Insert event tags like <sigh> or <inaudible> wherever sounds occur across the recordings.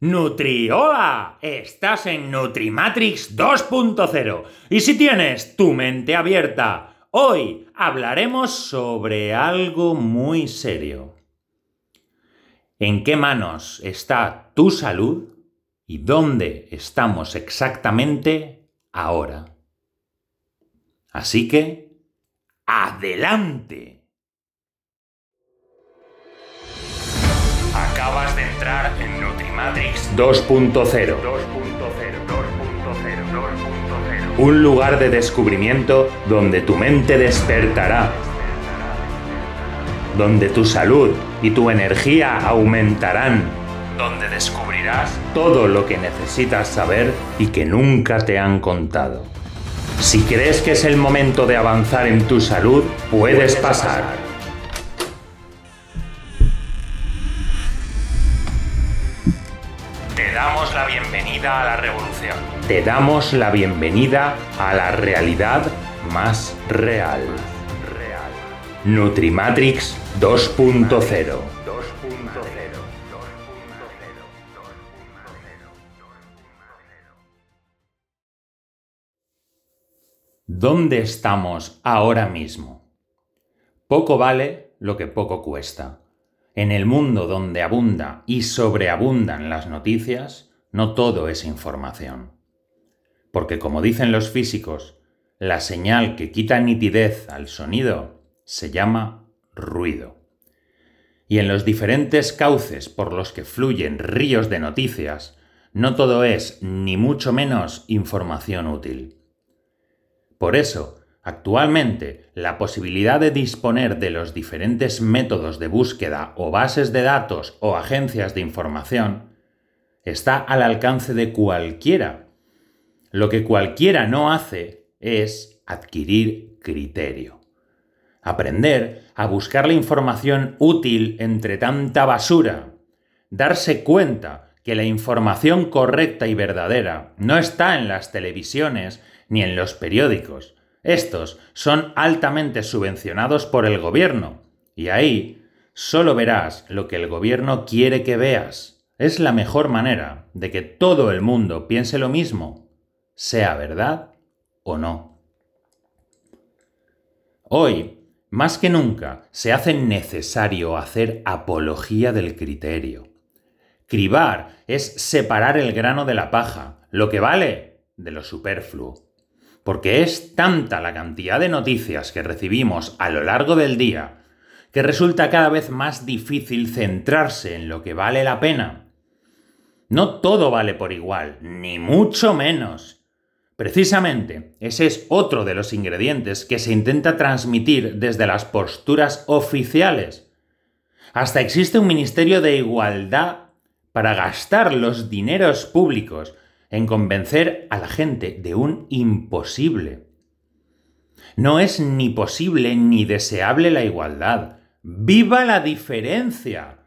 Nutriola, estás en Nutrimatrix 2.0 y si tienes tu mente abierta, hoy hablaremos sobre algo muy serio. ¿En qué manos está tu salud y dónde estamos exactamente ahora? Así que, adelante. Acabas de entrar en Nutrimatrix 2.0. Un lugar de descubrimiento donde tu mente despertará. Donde tu salud y tu energía aumentarán. Donde descubrirás todo lo que necesitas saber y que nunca te han contado. Si crees que es el momento de avanzar en tu salud, puedes pasar. La bienvenida a la revolución. Te damos la bienvenida a la realidad más real. Nutrimatrix 2.0. ¿Dónde estamos ahora mismo? Poco vale lo que poco cuesta. En el mundo donde abunda y sobreabundan las noticias, no todo es información. Porque como dicen los físicos, la señal que quita nitidez al sonido se llama ruido. Y en los diferentes cauces por los que fluyen ríos de noticias, no todo es ni mucho menos información útil. Por eso, Actualmente, la posibilidad de disponer de los diferentes métodos de búsqueda o bases de datos o agencias de información está al alcance de cualquiera. Lo que cualquiera no hace es adquirir criterio. Aprender a buscar la información útil entre tanta basura. Darse cuenta que la información correcta y verdadera no está en las televisiones ni en los periódicos, estos son altamente subvencionados por el gobierno, y ahí solo verás lo que el gobierno quiere que veas. Es la mejor manera de que todo el mundo piense lo mismo, sea verdad o no. Hoy, más que nunca, se hace necesario hacer apología del criterio. Cribar es separar el grano de la paja, lo que vale de lo superfluo porque es tanta la cantidad de noticias que recibimos a lo largo del día que resulta cada vez más difícil centrarse en lo que vale la pena. No todo vale por igual, ni mucho menos. Precisamente, ese es otro de los ingredientes que se intenta transmitir desde las posturas oficiales. Hasta existe un Ministerio de Igualdad para gastar los dineros públicos en convencer a la gente de un imposible. No es ni posible ni deseable la igualdad. ¡Viva la diferencia!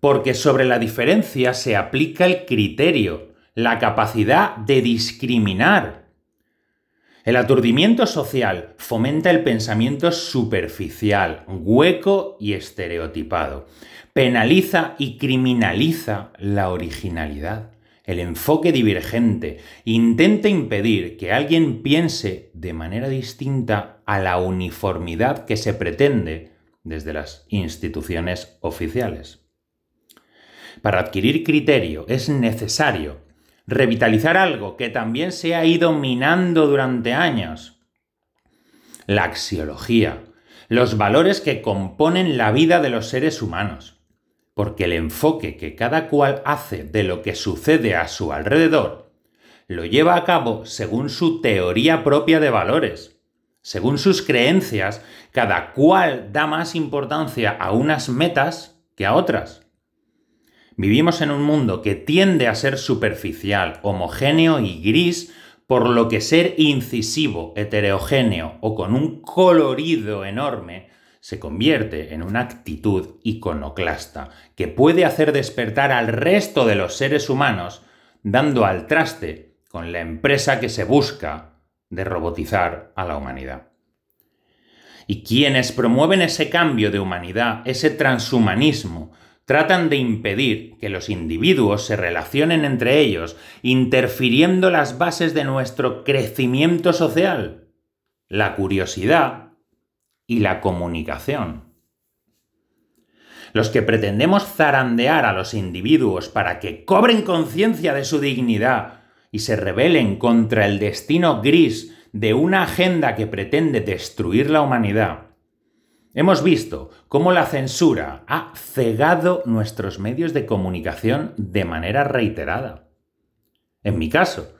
Porque sobre la diferencia se aplica el criterio, la capacidad de discriminar. El aturdimiento social fomenta el pensamiento superficial, hueco y estereotipado. Penaliza y criminaliza la originalidad el enfoque divergente intenta impedir que alguien piense de manera distinta a la uniformidad que se pretende desde las instituciones oficiales. Para adquirir criterio es necesario revitalizar algo que también se ha ido minando durante años. La axiología, los valores que componen la vida de los seres humanos porque el enfoque que cada cual hace de lo que sucede a su alrededor lo lleva a cabo según su teoría propia de valores. Según sus creencias, cada cual da más importancia a unas metas que a otras. Vivimos en un mundo que tiende a ser superficial, homogéneo y gris, por lo que ser incisivo, heterogéneo o con un colorido enorme se convierte en una actitud iconoclasta que puede hacer despertar al resto de los seres humanos dando al traste con la empresa que se busca de robotizar a la humanidad. Y quienes promueven ese cambio de humanidad, ese transhumanismo, tratan de impedir que los individuos se relacionen entre ellos, interfiriendo las bases de nuestro crecimiento social, la curiosidad y la comunicación. Los que pretendemos zarandear a los individuos para que cobren conciencia de su dignidad y se rebelen contra el destino gris de una agenda que pretende destruir la humanidad, Hemos visto cómo la censura ha cegado nuestros medios de comunicación de manera reiterada. En mi caso,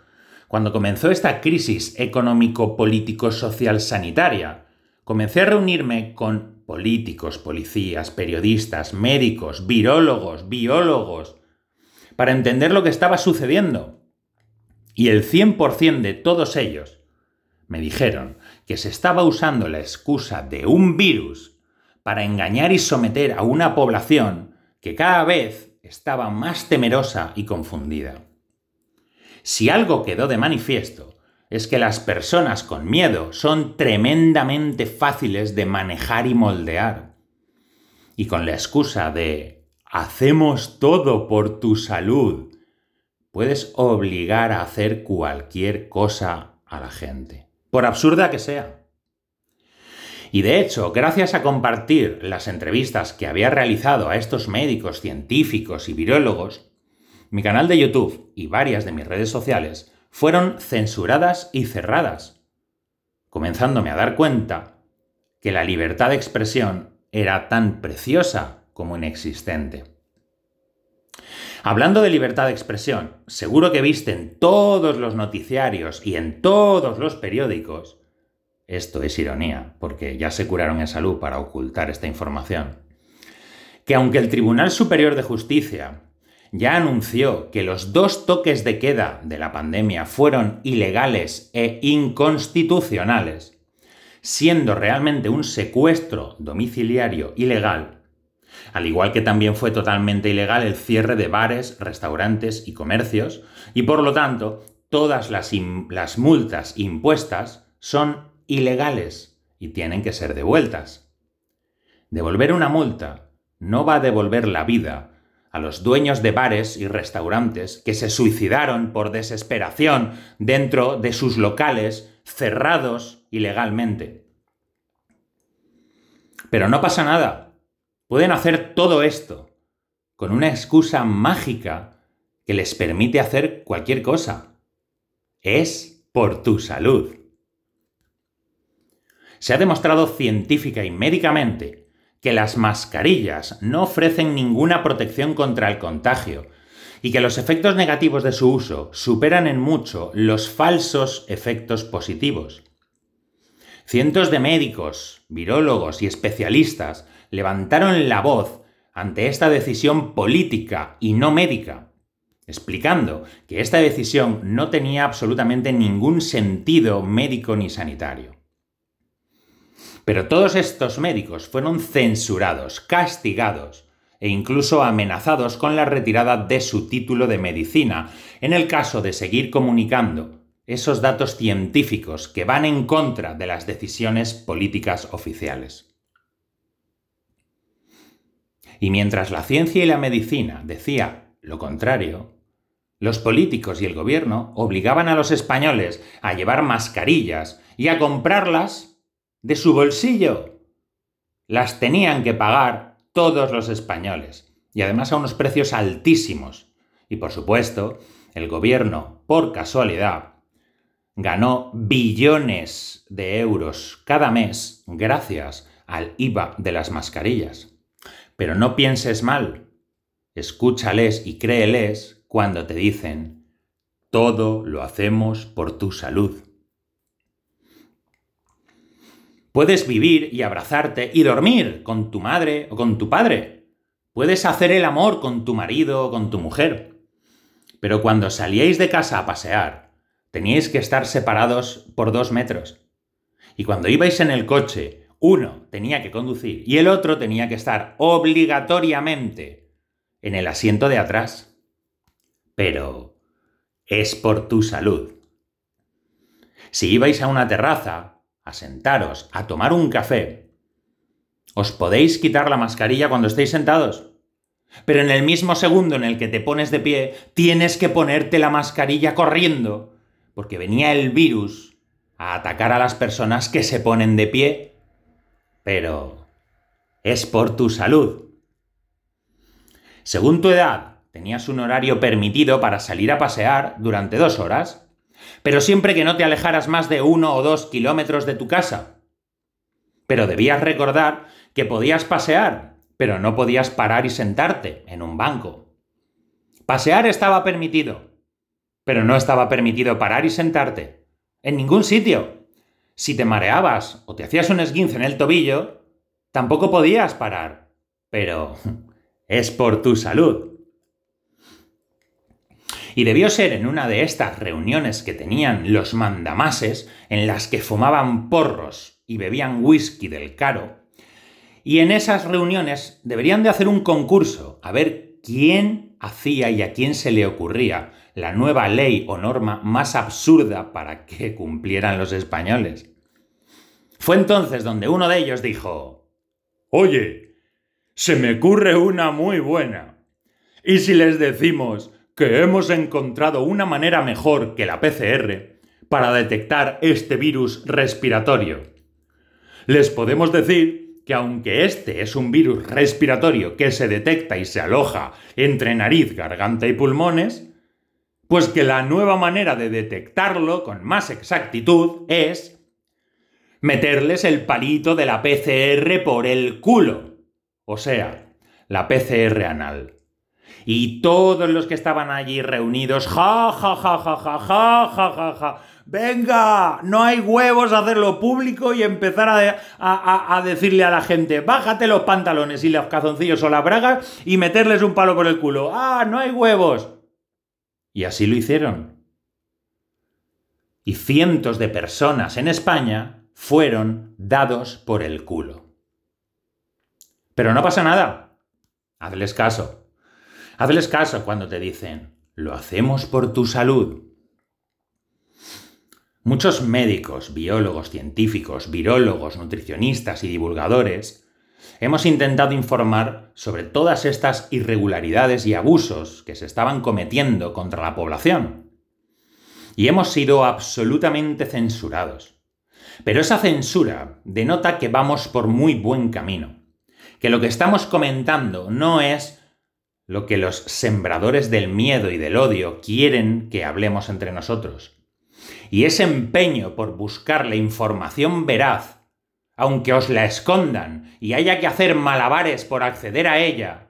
cuando comenzó esta crisis económico-político-social-sanitaria, comencé a reunirme con políticos, policías, periodistas, médicos, virólogos, biólogos, para entender lo que estaba sucediendo. Y el 100% de todos ellos me dijeron que se estaba usando la excusa de un virus para engañar y someter a una población que cada vez estaba más temerosa y confundida. Si algo quedó de manifiesto, es que las personas con miedo son tremendamente fáciles de manejar y moldear. Y con la excusa de hacemos todo por tu salud, puedes obligar a hacer cualquier cosa a la gente por absurda que sea. Y de hecho, gracias a compartir las entrevistas que había realizado a estos médicos, científicos y virólogos, mi canal de YouTube y varias de mis redes sociales fueron censuradas y cerradas, comenzándome a dar cuenta que la libertad de expresión era tan preciosa como inexistente. Hablando de libertad de expresión, seguro que viste en todos los noticiarios y en todos los periódicos, esto es ironía, porque ya se curaron en salud para ocultar esta información, que aunque el Tribunal Superior de Justicia ya anunció que los dos toques de queda de la pandemia fueron ilegales e inconstitucionales, siendo realmente un secuestro domiciliario ilegal, al igual que también fue totalmente ilegal el cierre de bares, restaurantes y comercios, y por lo tanto todas las, las multas impuestas son ilegales y tienen que ser devueltas. Devolver una multa no va a devolver la vida a los dueños de bares y restaurantes que se suicidaron por desesperación dentro de sus locales cerrados ilegalmente. Pero no pasa nada, Pueden hacer todo esto con una excusa mágica que les permite hacer cualquier cosa. Es por tu salud. Se ha demostrado científica y médicamente que las mascarillas no ofrecen ninguna protección contra el contagio y que los efectos negativos de su uso superan en mucho los falsos efectos positivos. Cientos de médicos, virólogos y especialistas levantaron la voz ante esta decisión política y no médica, explicando que esta decisión no tenía absolutamente ningún sentido médico ni sanitario. Pero todos estos médicos fueron censurados, castigados e incluso amenazados con la retirada de su título de medicina en el caso de seguir comunicando esos datos científicos que van en contra de las decisiones políticas oficiales. Y mientras la ciencia y la medicina decía lo contrario, los políticos y el gobierno obligaban a los españoles a llevar mascarillas y a comprarlas de su bolsillo. Las tenían que pagar todos los españoles, y además a unos precios altísimos. Y por supuesto, el gobierno, por casualidad, ganó billones de euros cada mes gracias al IVA de las mascarillas. Pero no pienses mal. Escúchales y créeles cuando te dicen, todo lo hacemos por tu salud. Puedes vivir y abrazarte y dormir con tu madre o con tu padre. Puedes hacer el amor con tu marido o con tu mujer. Pero cuando salíais de casa a pasear, teníais que estar separados por dos metros. Y cuando ibais en el coche uno tenía que conducir y el otro tenía que estar obligatoriamente en el asiento de atrás. Pero es por tu salud. Si ibais a una terraza, a sentaros, a tomar un café, ¿os podéis quitar la mascarilla cuando estéis sentados? Pero en el mismo segundo en el que te pones de pie, tienes que ponerte la mascarilla corriendo, porque venía el virus a atacar a las personas que se ponen de pie. Pero es por tu salud. Según tu edad, tenías un horario permitido para salir a pasear durante dos horas, pero siempre que no te alejaras más de uno o dos kilómetros de tu casa. Pero debías recordar que podías pasear pero no podías parar y sentarte en un banco. Pasear estaba permitido, pero no estaba permitido parar y sentarte. En ningún sitio. Si te mareabas o te hacías un esguince en el tobillo, tampoco podías parar. Pero <laughs> es por tu salud. Y debió ser en una de estas reuniones que tenían los mandamases, en las que fumaban porros y bebían whisky del caro, y en esas reuniones deberían de hacer un concurso, a ver quién hacía y a quién se le ocurría la nueva ley o norma más absurda para que cumplieran los españoles. Fue entonces donde uno de ellos dijo, Oye, se me ocurre una muy buena. ¿Y si les decimos que hemos encontrado una manera mejor que la PCR para detectar este virus respiratorio? Les podemos decir que aunque este es un virus respiratorio que se detecta y se aloja entre nariz, garganta y pulmones, pues que la nueva manera de detectarlo con más exactitud es meterles el palito de la PCR por el culo, o sea, la PCR anal. Y todos los que estaban allí reunidos, ja, ja, ja, ja, ja, ja, ja, ja, ja, venga, no hay huevos a hacerlo público y empezar a, decirle a la gente, bájate los pantalones y los cazoncillos o las bragas y meterles un palo por el culo. Ah, no hay huevos. Y así lo hicieron. Y cientos de personas en España fueron dados por el culo. Pero no pasa nada. Hazles caso. Hazles caso cuando te dicen, lo hacemos por tu salud. Muchos médicos, biólogos, científicos, virólogos, nutricionistas y divulgadores hemos intentado informar sobre todas estas irregularidades y abusos que se estaban cometiendo contra la población. Y hemos sido absolutamente censurados. Pero esa censura denota que vamos por muy buen camino, que lo que estamos comentando no es lo que los sembradores del miedo y del odio quieren que hablemos entre nosotros y ese empeño por buscar la información veraz, aunque os la escondan y haya que hacer malabares por acceder a ella,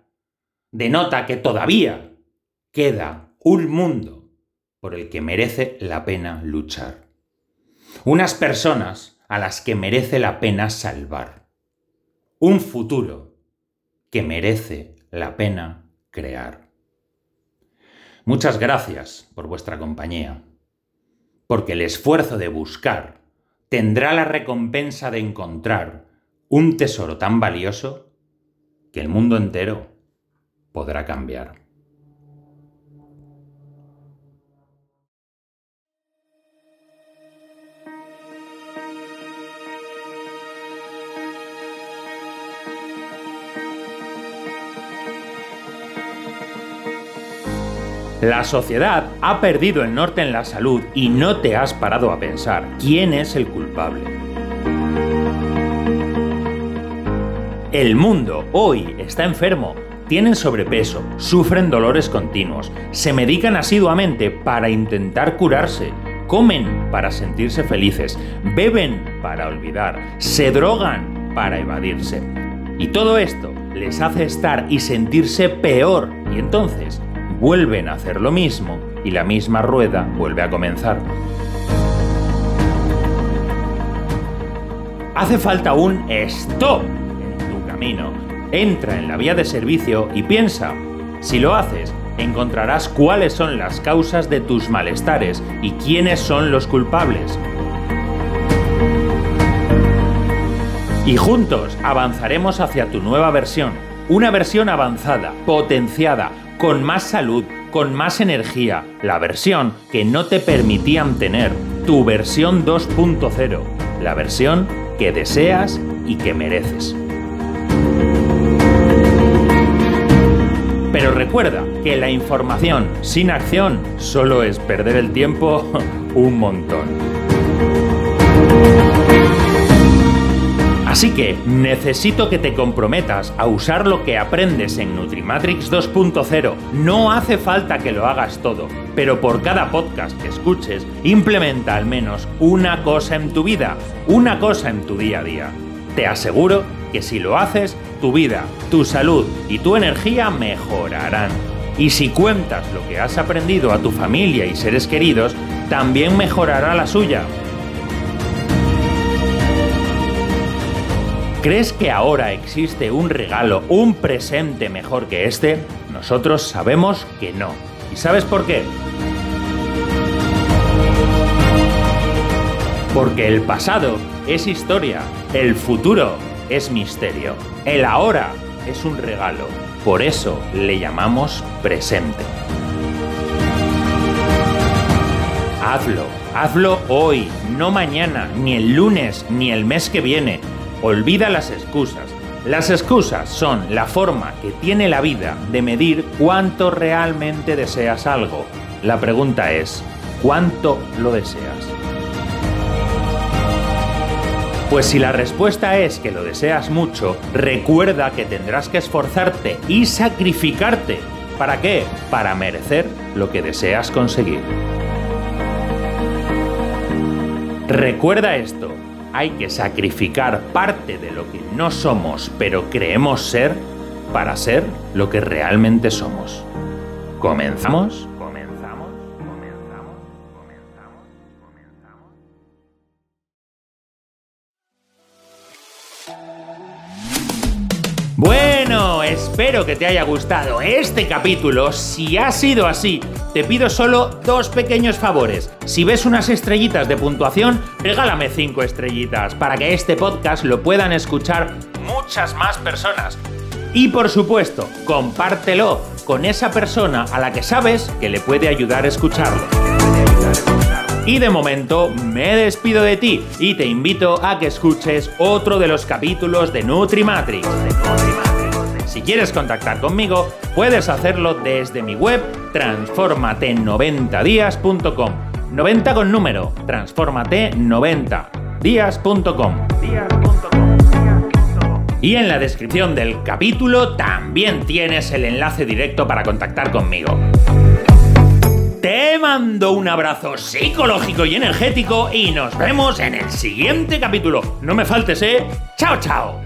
denota que todavía queda un mundo por el que merece la pena luchar. Unas personas a las que merece la pena salvar. Un futuro que merece la pena crear. Muchas gracias por vuestra compañía porque el esfuerzo de buscar tendrá la recompensa de encontrar un tesoro tan valioso que el mundo entero podrá cambiar. La sociedad ha perdido el norte en la salud y no te has parado a pensar quién es el culpable. El mundo hoy está enfermo, tienen sobrepeso, sufren dolores continuos, se medican asiduamente para intentar curarse, comen para sentirse felices, beben para olvidar, se drogan para evadirse. Y todo esto les hace estar y sentirse peor y entonces vuelven a hacer lo mismo y la misma rueda vuelve a comenzar. Hace falta un stop en tu camino. Entra en la vía de servicio y piensa. Si lo haces, encontrarás cuáles son las causas de tus malestares y quiénes son los culpables. Y juntos avanzaremos hacia tu nueva versión, una versión avanzada, potenciada, con más salud, con más energía, la versión que no te permitían tener, tu versión 2.0, la versión que deseas y que mereces. Pero recuerda que la información sin acción solo es perder el tiempo <laughs> un montón. Así que necesito que te comprometas a usar lo que aprendes en Nutrimatrix 2.0. No hace falta que lo hagas todo, pero por cada podcast que escuches, implementa al menos una cosa en tu vida, una cosa en tu día a día. Te aseguro que si lo haces, tu vida, tu salud y tu energía mejorarán. Y si cuentas lo que has aprendido a tu familia y seres queridos, también mejorará la suya. ¿Crees que ahora existe un regalo, un presente mejor que este? Nosotros sabemos que no. ¿Y sabes por qué? Porque el pasado es historia, el futuro es misterio, el ahora es un regalo. Por eso le llamamos presente. Hazlo, hazlo hoy, no mañana, ni el lunes, ni el mes que viene Olvida las excusas. Las excusas son la forma que tiene la vida de medir cuánto realmente deseas algo. La pregunta es, ¿cuánto lo deseas? Pues si la respuesta es que lo deseas mucho, recuerda que tendrás que esforzarte y sacrificarte. ¿Para qué? Para merecer lo que deseas conseguir. Recuerda esto, hay que sacrificar parte de lo que no somos, pero creemos ser, para ser lo que realmente somos. ¿Comenzamos? ¿Comenzamos? ¿Comenzamos? ¿Comenzamos? ¿Comenzamos? Espero que te haya gustado este capítulo. Si ha sido así, te pido solo dos pequeños favores. Si ves unas estrellitas de puntuación, regálame cinco estrellitas para que este podcast lo puedan escuchar muchas más personas. Y por supuesto, compártelo con esa persona a la que sabes que le puede ayudar a escucharlo. Y de momento me despido de ti y te invito a que escuches otro de los capítulos de Nutrimatrix. Si quieres contactar conmigo, puedes hacerlo desde mi web transformate90días.com. 90 con número, transformate90días.com. Y en la descripción del capítulo también tienes el enlace directo para contactar conmigo. Te mando un abrazo psicológico y energético y nos vemos en el siguiente capítulo. No me faltes, ¿eh? Chao, chao.